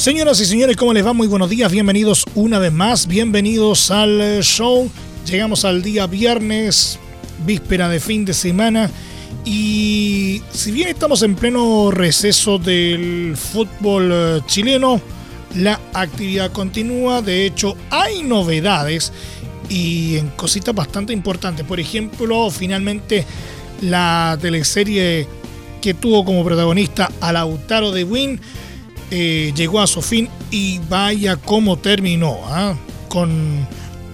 Señoras y señores, ¿cómo les va? Muy buenos días, bienvenidos una vez más, bienvenidos al show. Llegamos al día viernes, víspera de fin de semana. Y si bien estamos en pleno receso del fútbol eh, chileno, la actividad continúa. De hecho, hay novedades y en cositas bastante importantes. Por ejemplo, finalmente la teleserie que tuvo como protagonista a Lautaro de Win eh, llegó a su fin y vaya cómo terminó, ¿ah? con,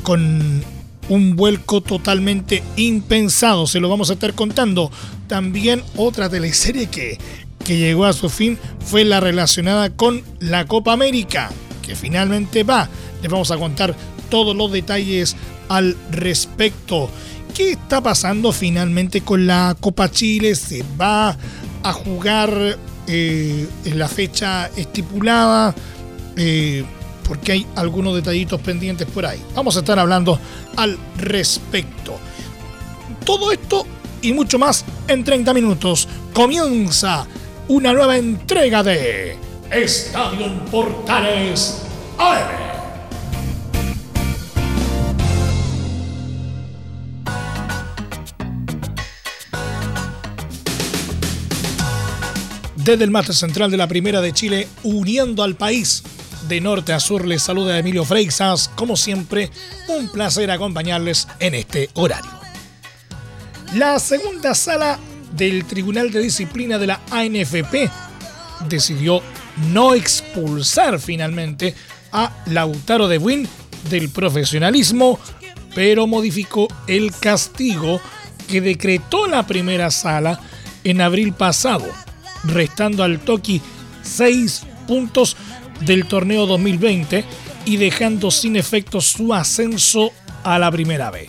con un vuelco totalmente impensado, se lo vamos a estar contando. También otra teleserie que, que llegó a su fin fue la relacionada con la Copa América, que finalmente va. Les vamos a contar todos los detalles al respecto. ¿Qué está pasando finalmente con la Copa Chile? ¿Se va a jugar eh, en la fecha estipulada, eh, porque hay algunos detallitos pendientes por ahí. Vamos a estar hablando al respecto. Todo esto y mucho más en 30 minutos. Comienza una nueva entrega de Estadio Portales AM. Desde el máster central de la Primera de Chile, uniendo al país de norte a sur, les saluda Emilio Freixas. Como siempre, un placer acompañarles en este horario. La segunda sala del Tribunal de Disciplina de la ANFP decidió no expulsar finalmente a Lautaro de Buin del profesionalismo, pero modificó el castigo que decretó la primera sala en abril pasado restando al Toki 6 puntos del torneo 2020 y dejando sin efecto su ascenso a la primera vez.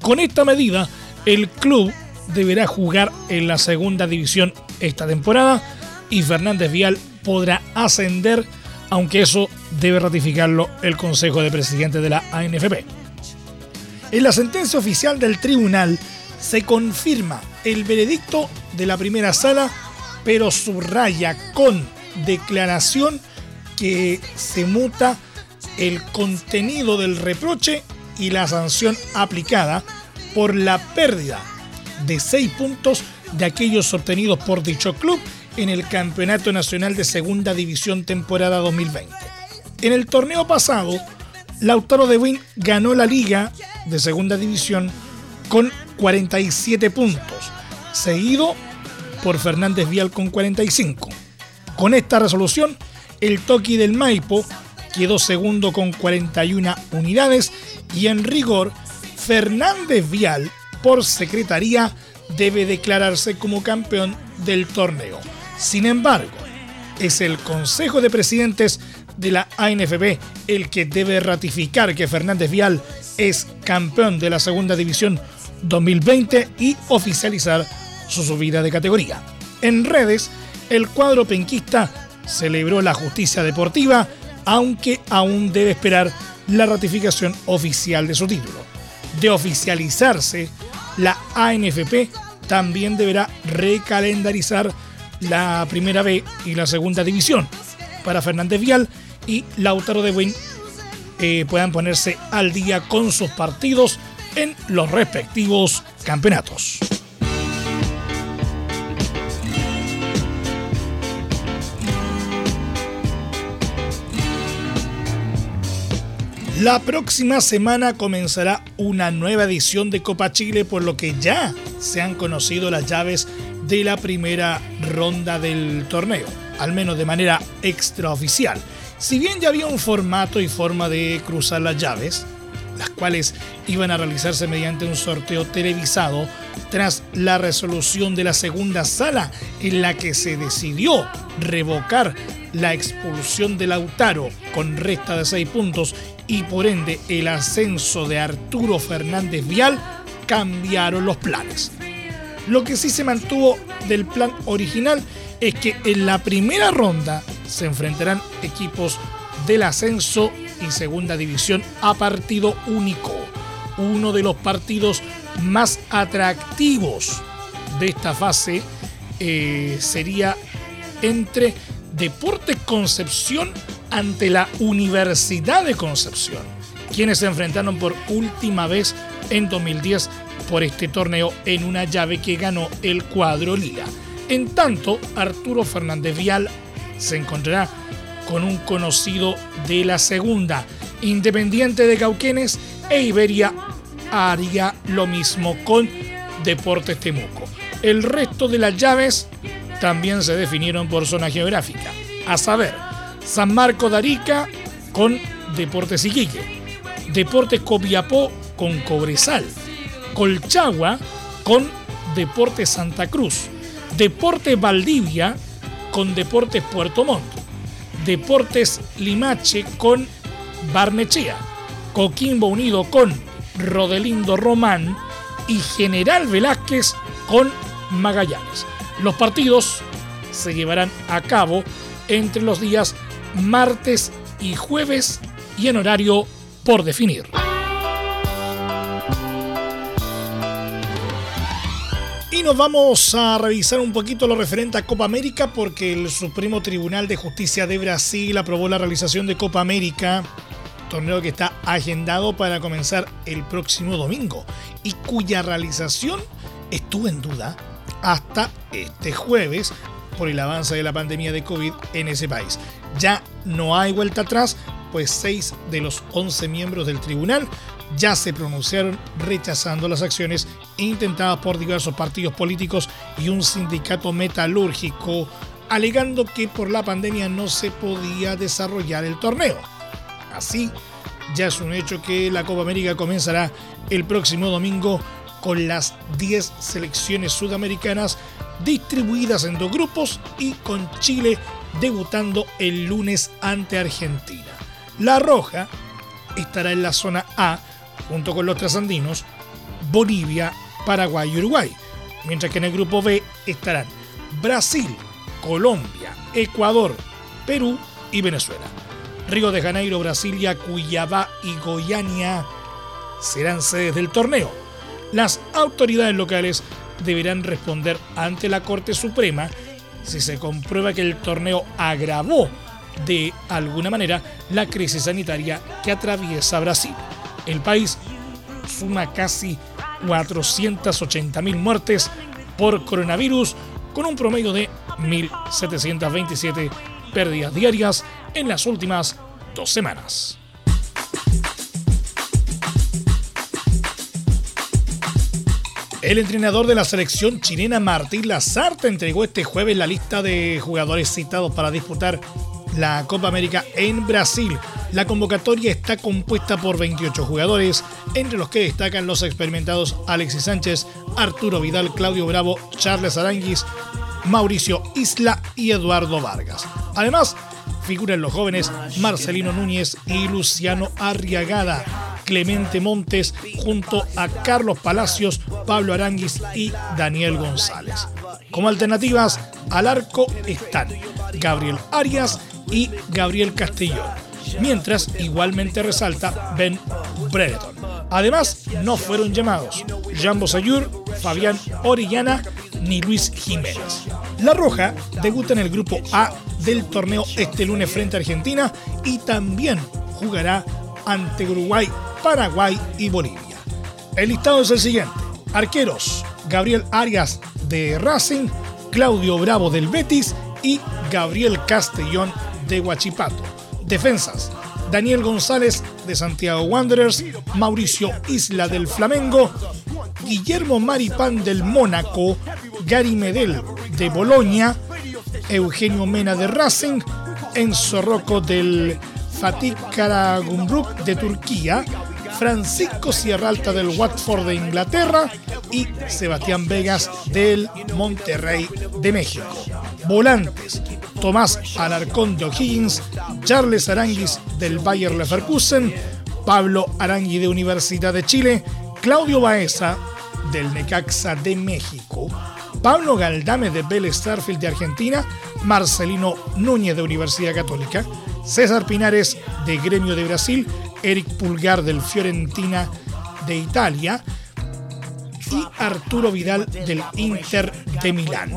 Con esta medida, el club deberá jugar en la segunda división esta temporada y Fernández Vial podrá ascender, aunque eso debe ratificarlo el Consejo de Presidentes de la ANFP. En la sentencia oficial del tribunal se confirma el veredicto de la primera sala pero subraya con declaración que se muta el contenido del reproche y la sanción aplicada por la pérdida de seis puntos de aquellos obtenidos por dicho club en el Campeonato Nacional de Segunda División temporada 2020. En el torneo pasado, Lautaro de Win ganó la liga de Segunda División con 47 puntos, seguido por Fernández Vial con 45. Con esta resolución, el Toki del Maipo quedó segundo con 41 unidades y en rigor, Fernández Vial por secretaría debe declararse como campeón del torneo. Sin embargo, es el Consejo de Presidentes de la ANFP el que debe ratificar que Fernández Vial es campeón de la Segunda División 2020 y oficializar su subida de categoría. En redes, el cuadro penquista celebró la justicia deportiva, aunque aún debe esperar la ratificación oficial de su título. De oficializarse, la ANFP también deberá recalendarizar la primera B y la segunda división para Fernández Vial y Lautaro de Win eh, puedan ponerse al día con sus partidos en los respectivos campeonatos. La próxima semana comenzará una nueva edición de Copa Chile, por lo que ya se han conocido las llaves de la primera ronda del torneo, al menos de manera extraoficial. Si bien ya había un formato y forma de cruzar las llaves, las cuales iban a realizarse mediante un sorteo televisado tras la resolución de la segunda sala en la que se decidió revocar la expulsión de Lautaro con resta de 6 puntos y por ende el ascenso de Arturo Fernández Vial cambiaron los planes. Lo que sí se mantuvo del plan original es que en la primera ronda se enfrentarán equipos del ascenso y segunda división a partido único. Uno de los partidos más atractivos de esta fase eh, sería entre Deportes Concepción ante la Universidad de Concepción, quienes se enfrentaron por última vez en 2010 por este torneo en una llave que ganó el cuadro Liga. En tanto, Arturo Fernández Vial se encontrará con un conocido de la segunda, Independiente de Cauquenes e Iberia haría lo mismo con Deportes Temuco. El resto de las llaves también se definieron por zona geográfica, a saber, San Marco de Arica con Deportes Iquique, Deportes Copiapó con Cobresal, Colchagua con Deportes Santa Cruz, Deportes Valdivia con Deportes Puerto Montt, Deportes Limache con Barnechea, Coquimbo Unido con Rodelindo Román y General Velázquez con Magallanes. Los partidos se llevarán a cabo entre los días martes y jueves y en horario por definir. Y nos vamos a revisar un poquito lo referente a Copa América porque el Supremo Tribunal de Justicia de Brasil aprobó la realización de Copa América, torneo que está agendado para comenzar el próximo domingo y cuya realización estuvo en duda hasta este jueves por el avance de la pandemia de COVID en ese país. Ya no hay vuelta atrás, pues seis de los 11 miembros del tribunal ya se pronunciaron rechazando las acciones intentadas por diversos partidos políticos y un sindicato metalúrgico, alegando que por la pandemia no se podía desarrollar el torneo. Así, ya es un hecho que la Copa América comenzará el próximo domingo con las 10 selecciones sudamericanas distribuidas en dos grupos y con Chile debutando el lunes ante Argentina. La Roja estará en la zona A junto con los trasandinos, Bolivia, Paraguay y Uruguay, mientras que en el grupo B estarán Brasil, Colombia, Ecuador, Perú y Venezuela. Río de Janeiro, Brasilia, Cuyabá y Goiânia serán sedes del torneo. Las autoridades locales deberán responder ante la Corte Suprema si se comprueba que el torneo agravó de alguna manera la crisis sanitaria que atraviesa Brasil. El país suma casi 480.000 muertes por coronavirus con un promedio de 1.727 pérdidas diarias en las últimas dos semanas. El entrenador de la selección chilena Martín Lazarte entregó este jueves la lista de jugadores citados para disputar la Copa América en Brasil. La convocatoria está compuesta por 28 jugadores, entre los que destacan los experimentados Alexis Sánchez, Arturo Vidal, Claudio Bravo, Charles Aranguis, Mauricio Isla y Eduardo Vargas. Además, figuran los jóvenes Marcelino Núñez y Luciano Arriagada, Clemente Montes junto a Carlos Palacios, Pablo Aranguis y Daniel González. Como alternativas al arco están Gabriel Arias y Gabriel Castellón, mientras igualmente resalta Ben Brereton. Además, no fueron llamados Jambo Sayur, Fabián Orellana ni Luis Jiménez. La Roja debuta en el grupo A del torneo este lunes frente a Argentina y también jugará ante Uruguay, Paraguay y Bolivia. El listado es el siguiente. Arqueros, Gabriel Arias de Racing, Claudio Bravo del Betis y Gabriel Castellón de Huachipato. Defensas, Daniel González de Santiago Wanderers, Mauricio Isla del Flamengo, Guillermo Maripán del Mónaco, Gary Medel de Bolonia, Eugenio Mena de Racing, Enzo Rocco del Fatih Karagumruk de Turquía, Francisco Sierra Alta del Watford de Inglaterra y Sebastián Vegas del Monterrey de México. Volantes, Tomás Alarcón de O'Higgins, Charles Aranguis del Bayer Leverkusen, Pablo Arangui de Universidad de Chile, Claudio Baeza del Necaxa de México, Pablo Galdame de Vélez Starfield de Argentina, Marcelino Núñez de Universidad Católica, César Pinares de Gremio de Brasil, Eric Pulgar del Fiorentina de Italia, y Arturo Vidal del Inter de Milán.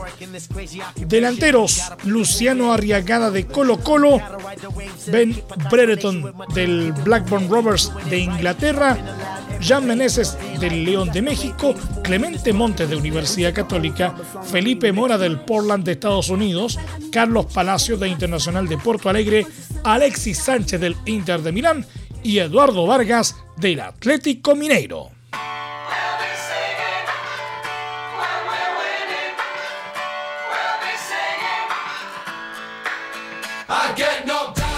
Delanteros, Luciano Arriagada de Colo Colo, Ben Brereton del Blackburn Rovers de Inglaterra, Jan Meneses del León de México, Clemente Montes de Universidad Católica, Felipe Mora del Portland de Estados Unidos, Carlos Palacios de Internacional de Porto Alegre, Alexis Sánchez del Inter de Milán y Eduardo Vargas del Atlético Mineiro.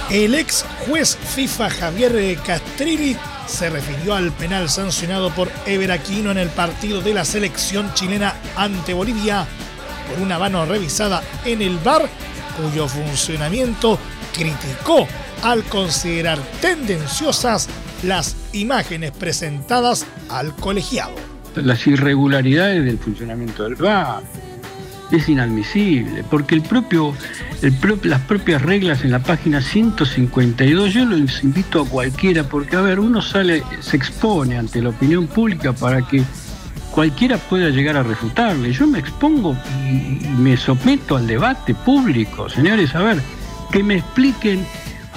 El ex juez FIFA Javier Castrilli se refirió al penal sancionado por Ever Aquino en el partido de la selección chilena ante Bolivia por una mano revisada en el bar cuyo funcionamiento criticó al considerar tendenciosas las imágenes presentadas al colegiado. Las irregularidades del funcionamiento del VAR es inadmisible, porque el propio, las propias reglas en la página 152, yo los invito a cualquiera, porque a ver, uno sale, se expone ante la opinión pública para que cualquiera pueda llegar a refutarle. Yo me expongo y me someto al debate público, señores, a ver, que me expliquen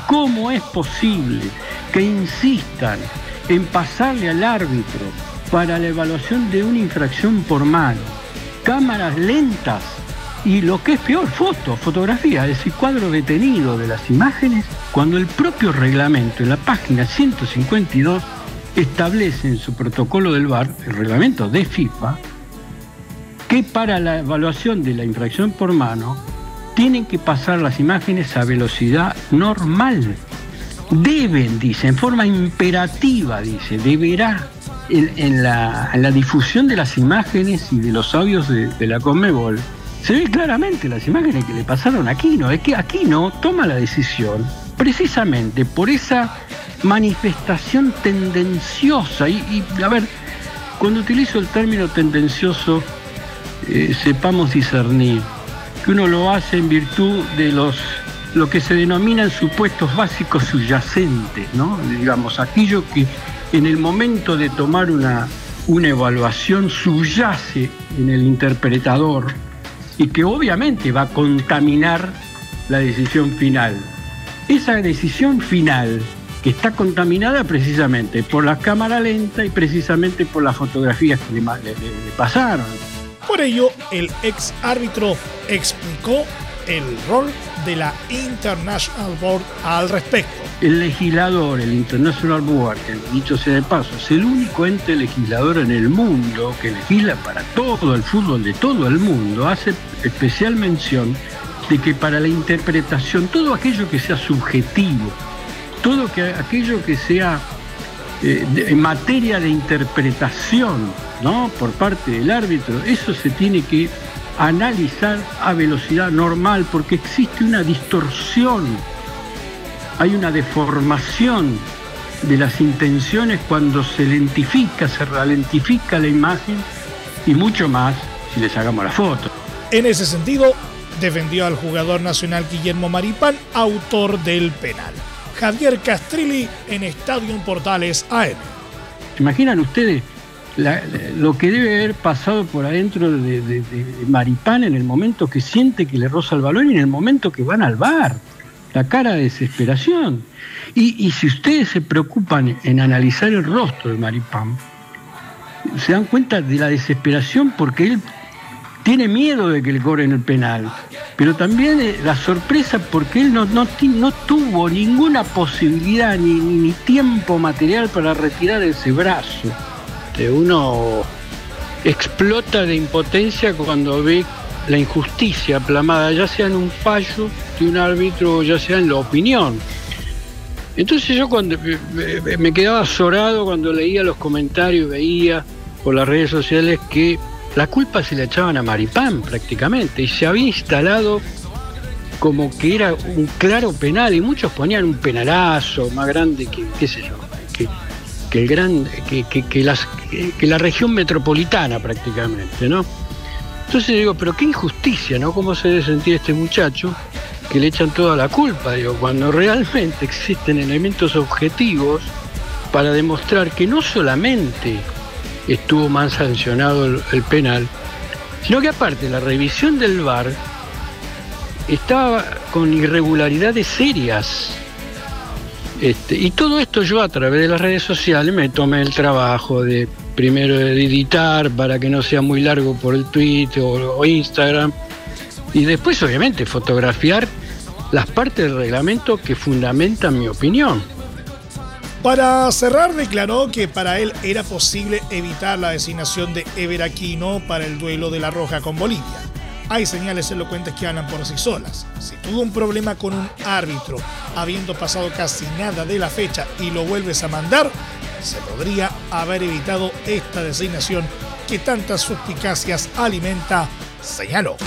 cómo es posible que insistan en pasarle al árbitro para la evaluación de una infracción por mano cámaras lentas y lo que es peor, foto, fotografía, es decir, cuadro detenido de las imágenes, cuando el propio reglamento en la página 152 establece en su protocolo del VAR, el reglamento de FIFA, que para la evaluación de la infracción por mano tienen que pasar las imágenes a velocidad normal. Deben, dice, en forma imperativa, dice, deberá en, la, difusión de las imágenes y de los audios de, la Conmebol, se ve claramente las imágenes que le pasaron a Aquino. Es que Aquino toma la decisión precisamente por esa manifestación tendenciosa. Y, a ver, cuando utilizo el término tendencioso, eh, sepamos discernir que uno lo hace en virtud de los lo que se denominan supuestos básicos subyacentes, ¿no? Digamos, aquello que en el momento de tomar una, una evaluación subyace en el interpretador y que obviamente va a contaminar la decisión final. Esa decisión final que está contaminada precisamente por la cámara lenta y precisamente por las fotografías que le pasaron. Por ello, el ex árbitro explicó el rol de la International Board al respecto. El legislador, el International Board, que dicho sea de paso, es el único ente legislador en el mundo que legisla para todo el fútbol de todo el mundo, hace especial mención de que para la interpretación, todo aquello que sea subjetivo, todo aquello que sea eh, en materia de interpretación ¿no? por parte del árbitro, eso se tiene que analizar a velocidad normal porque existe una distorsión, hay una deformación de las intenciones cuando se lentifica, se ralentifica la imagen y mucho más si les hagamos la foto. En ese sentido, defendió al jugador nacional Guillermo Maripán, autor del penal. Javier Castrilli en Estadio Portales AM. ¿Se imaginan ustedes lo que debe haber pasado por adentro de, Maripán en el momento que siente que le roza el balón y en el momento que van al bar. La cara de desesperación. Y, si ustedes se preocupan en analizar el rostro de Maripán, se dan cuenta de la desesperación porque él tiene miedo de que le cobren el penal, pero también eh, la sorpresa porque él no, no, tuvo ninguna posibilidad ni tiempo material para retirar ese brazo. Este, uno explota de impotencia cuando ve la injusticia plamada, ya sea en un fallo de un árbitro, ya sea en la opinión. Entonces yo cuando me quedaba azorado cuando leía los comentarios, veía por las redes sociales que la culpa se la echaban a Maripán prácticamente y se había instalado como que era un claro penal y muchos ponían un penalazo más grande que, qué sé yo, que, el gran, que, que, las, que, la región metropolitana prácticamente, ¿no? Entonces digo, pero qué injusticia, ¿no? ¿Cómo se debe sentir este muchacho que le echan toda la culpa, digo, cuando realmente existen elementos objetivos para demostrar que no solamente estuvo mal sancionado el, penal, sino que aparte la revisión del VAR estaba con irregularidades serias. Este, y todo esto yo a través de las redes sociales me tomé el trabajo de primero de editar para que no sea muy largo por el Twitter o Instagram y después obviamente fotografiar las partes del reglamento que fundamentan mi opinión. Para cerrar, declaró que para él era posible evitar la designación de Ever Aquino para el duelo de la Roja con Bolivia. Hay señales elocuentes que hablan por sí solas. Si tuvo un problema con un árbitro, habiendo pasado casi nada de la fecha y lo vuelves a mandar, se podría haber evitado esta designación que tantas suspicacias alimenta, señaló.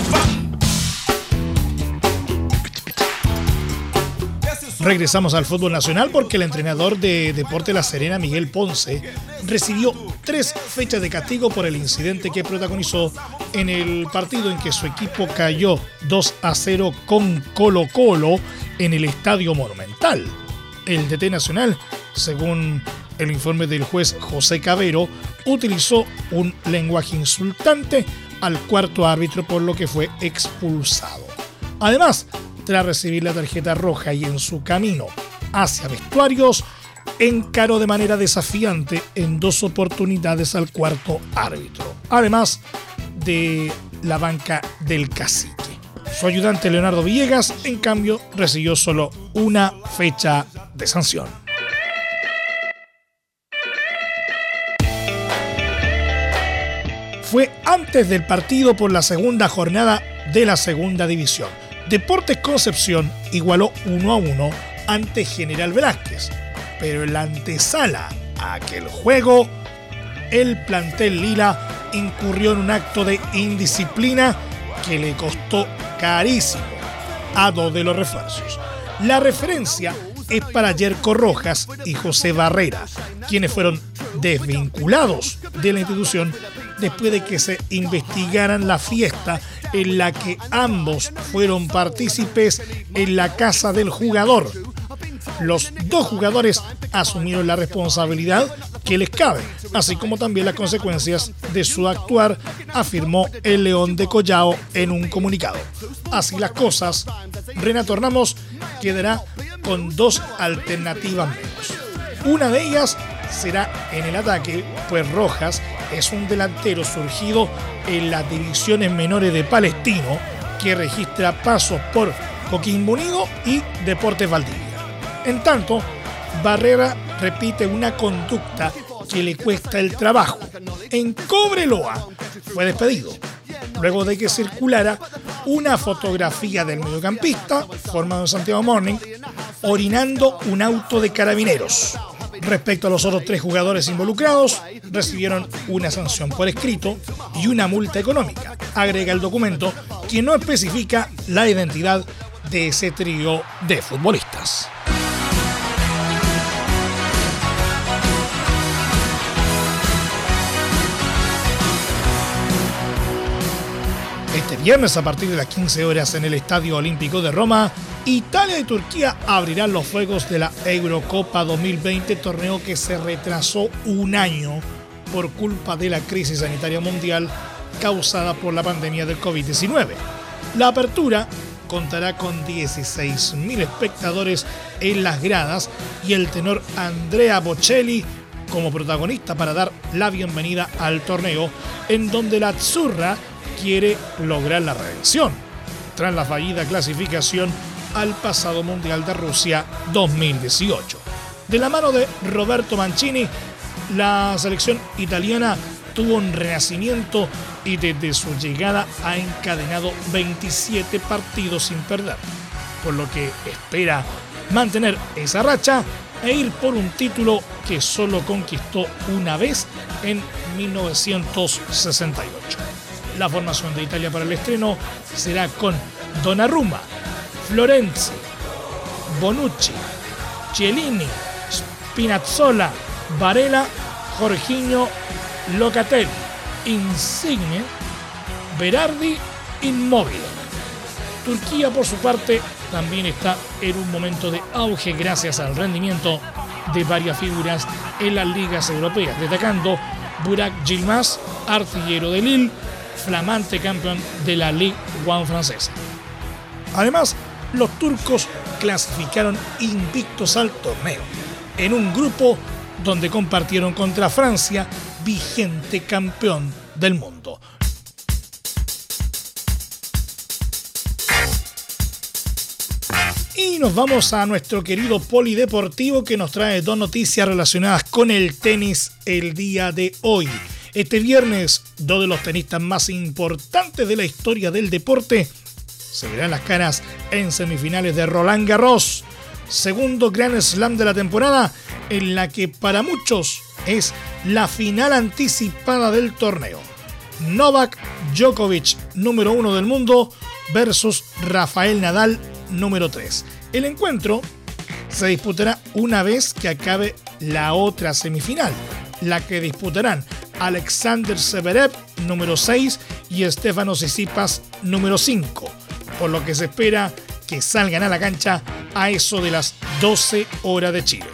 Regresamos al fútbol nacional porque el entrenador de Deporte La Serena, Miguel Ponce, recibió tres fechas de castigo por el incidente que protagonizó en el partido en que su equipo cayó 2 a 0 con Colo Colo en el Estadio Monumental. El DT Nacional, según el informe del juez José Cabero, utilizó un lenguaje insultante al cuarto árbitro por lo que fue expulsado. Además, tras recibir la tarjeta roja y en su camino hacia vestuarios, encaró de manera desafiante en dos oportunidades al cuarto árbitro, además de la banca del cacique. Su ayudante Leonardo Villegas, en cambio, recibió solo una fecha de sanción. Fue antes del partido por la segunda jornada de la segunda división Deportes Concepción igualó 1 a 1 ante General Velázquez, pero en la antesala a aquel juego, el plantel Lila incurrió en un acto de indisciplina que le costó carísimo a dos de los refuerzos. La referencia es para Yerko Rojas y José Barrera, quienes fueron desvinculados de la institución después de que se investigaran la fiesta en la que ambos fueron partícipes en la casa del jugador. Los dos jugadores asumieron la responsabilidad que les cabe, así como también las consecuencias de su actuar, afirmó el León de Collao en un comunicado. Así las cosas, Renato Ramos quedará con dos alternativas menos. Una de ellas será en el ataque, pues Rojas es un delantero surgido en las divisiones menores de Palestino que registra pasos por Coquimbo Unido y Deportes Valdivia. En tanto, Barrera repite una conducta que le cuesta el trabajo. En Cobreloa fue despedido, luego de que circulara una fotografía del mediocampista, formado en Santiago Morning, orinando un auto de carabineros. Respecto a los otros tres jugadores involucrados, recibieron una sanción por escrito y una multa económica. Agrega el documento que no especifica la identidad de ese trío de futbolistas. Viernes a partir de las 15 horas en el Estadio Olímpico de Roma, Italia y Turquía abrirán los fuegos de la Eurocopa 2020, torneo que se retrasó un año por culpa de la crisis sanitaria mundial causada por la pandemia del COVID-19. La apertura contará con 16.000 espectadores en las gradas y el tenor Andrea Bocelli como protagonista para dar la bienvenida al torneo en donde la Azzurra quiere lograr la redención tras la fallida clasificación al pasado Mundial de Rusia 2018. De la mano de Roberto Mancini, la selección italiana tuvo un renacimiento y desde su llegada ha encadenado 27 partidos sin perder, por lo que espera mantener esa racha e ir por un título que solo conquistó una vez en 1968. La formación de Italia para el estreno será con Donnarumma, Florenzi, Bonucci, Cielini, Spinazzola, Varela, Jorginho, Locatelli, Insigne, Berardi, Inmóvil. Turquía, por su parte, también está en un momento de auge gracias al rendimiento de varias figuras en las ligas europeas, destacando Burak Gilmas, artillero de Lille, flamante campeón de la Ligue 1 francesa. Además, los turcos clasificaron invictos al torneo, en un grupo donde compartieron contra Francia, vigente campeón del mundo. Y nos vamos a nuestro querido polideportivo que nos trae dos noticias relacionadas con el tenis el día de hoy. Este viernes, dos de los tenistas más importantes de la historia del deporte se verán las caras en semifinales de Roland Garros, segundo Grand Slam de la temporada, en la que para muchos es la final anticipada del torneo. Novak Djokovic, número uno del mundo, versus Rafael Nadal, número 3. El encuentro se disputará una vez que acabe la otra semifinal, la que disputarán. Alexander Severev, número 6, y Estefano Tsitsipas, número 5, por lo que se espera que salgan a la cancha a eso de las 12 horas de Chile.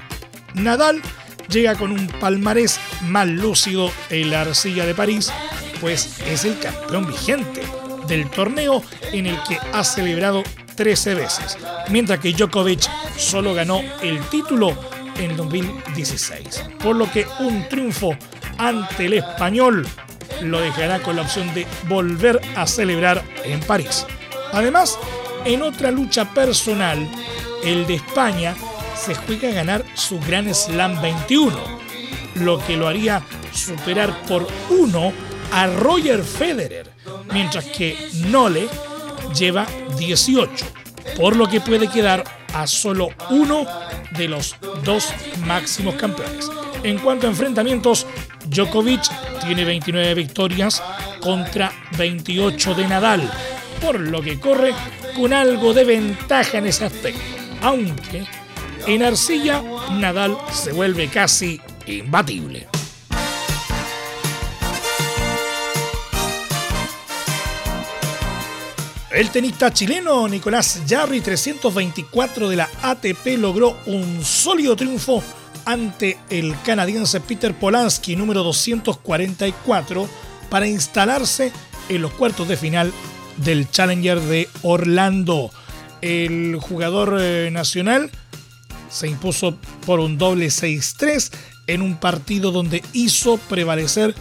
Nadal llega con un palmarés más lúcido en la arcilla de París, pues es el campeón vigente del torneo en el que ha celebrado 13 veces, mientras que Djokovic solo ganó el título en 2016. Por lo que un triunfo ante el español lo dejará con la opción de volver a celebrar en París. Además, en otra lucha personal, el de España se juega a ganar su Gran Slam 21, lo que lo haría superar por uno a Roger Federer, mientras que Nole lleva 18, por lo que puede quedar a solo uno de los dos máximos campeones. En cuanto a enfrentamientos, Djokovic tiene 29 victorias contra 28 de Nadal, por lo que corre con algo de ventaja en ese aspecto, aunque en arcilla Nadal se vuelve casi imbatible. El tenista chileno Nicolás Jarry 324 de la ATP logró un sólido triunfo ante el canadiense Peter Polanski número 244 para instalarse en los cuartos de final del Challenger de Orlando. El jugador eh, nacional se impuso por un doble 6-3 en un partido donde hizo prevalecer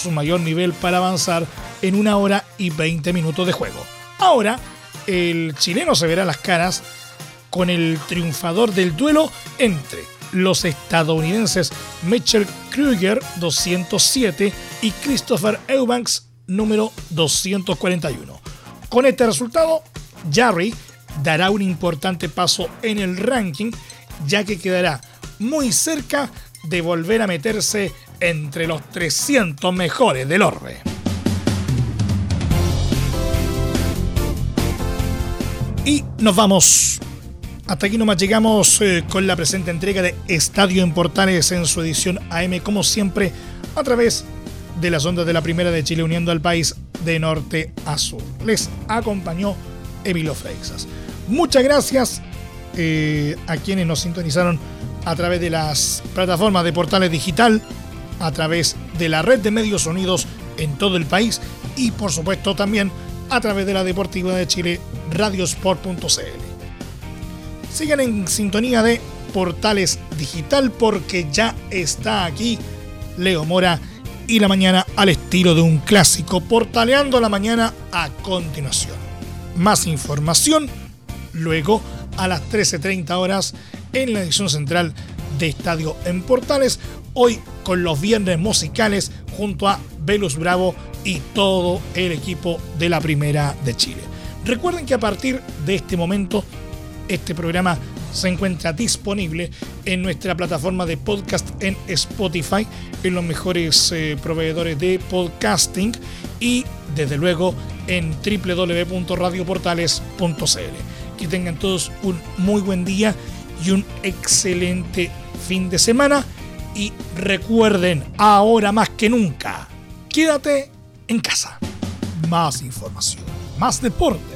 su mayor nivel para avanzar en una hora y 20 minutos de juego. Ahora, el chileno se verá las caras con el triunfador del duelo entre los estadounidenses Mitchell Kruger 207 y Christopher Eubanks número 241. Con este resultado, Jarry dará un importante paso en el ranking ya que quedará muy cerca de volver a meterse entre los 300 mejores del orbe. Y nos vamos. Hasta aquí nomás llegamos eh, con la presente entrega de Estadio en Portales en su edición AM, como siempre, a través de las ondas de la Primera de Chile, uniendo al país de norte a sur. Les acompañó Emilio Freixas. Muchas gracias eh, a quienes nos sintonizaron a través de las plataformas de Portales Digital, a través de la red de medios unidos en todo el país y, por supuesto, también a través de la Deportiva de Chile, radiosport.cl. Sigan en sintonía de Portales Digital porque ya está aquí Leo Mora y la mañana al estilo de un clásico, portaleando la mañana a continuación. Más información luego a las 13.30 horas en la edición central de Estadio en Portales, hoy con los viernes musicales junto a Velus Bravo y todo el equipo de la Primera de Chile. Recuerden que a partir de este momento este programa se encuentra disponible en nuestra plataforma de podcast en Spotify, en los mejores eh, proveedores de podcasting y desde luego en www.radioportales.cl. Que tengan todos un muy buen día y un excelente fin de semana. Y recuerden, ahora más que nunca, quédate en casa. Más información, más deporte.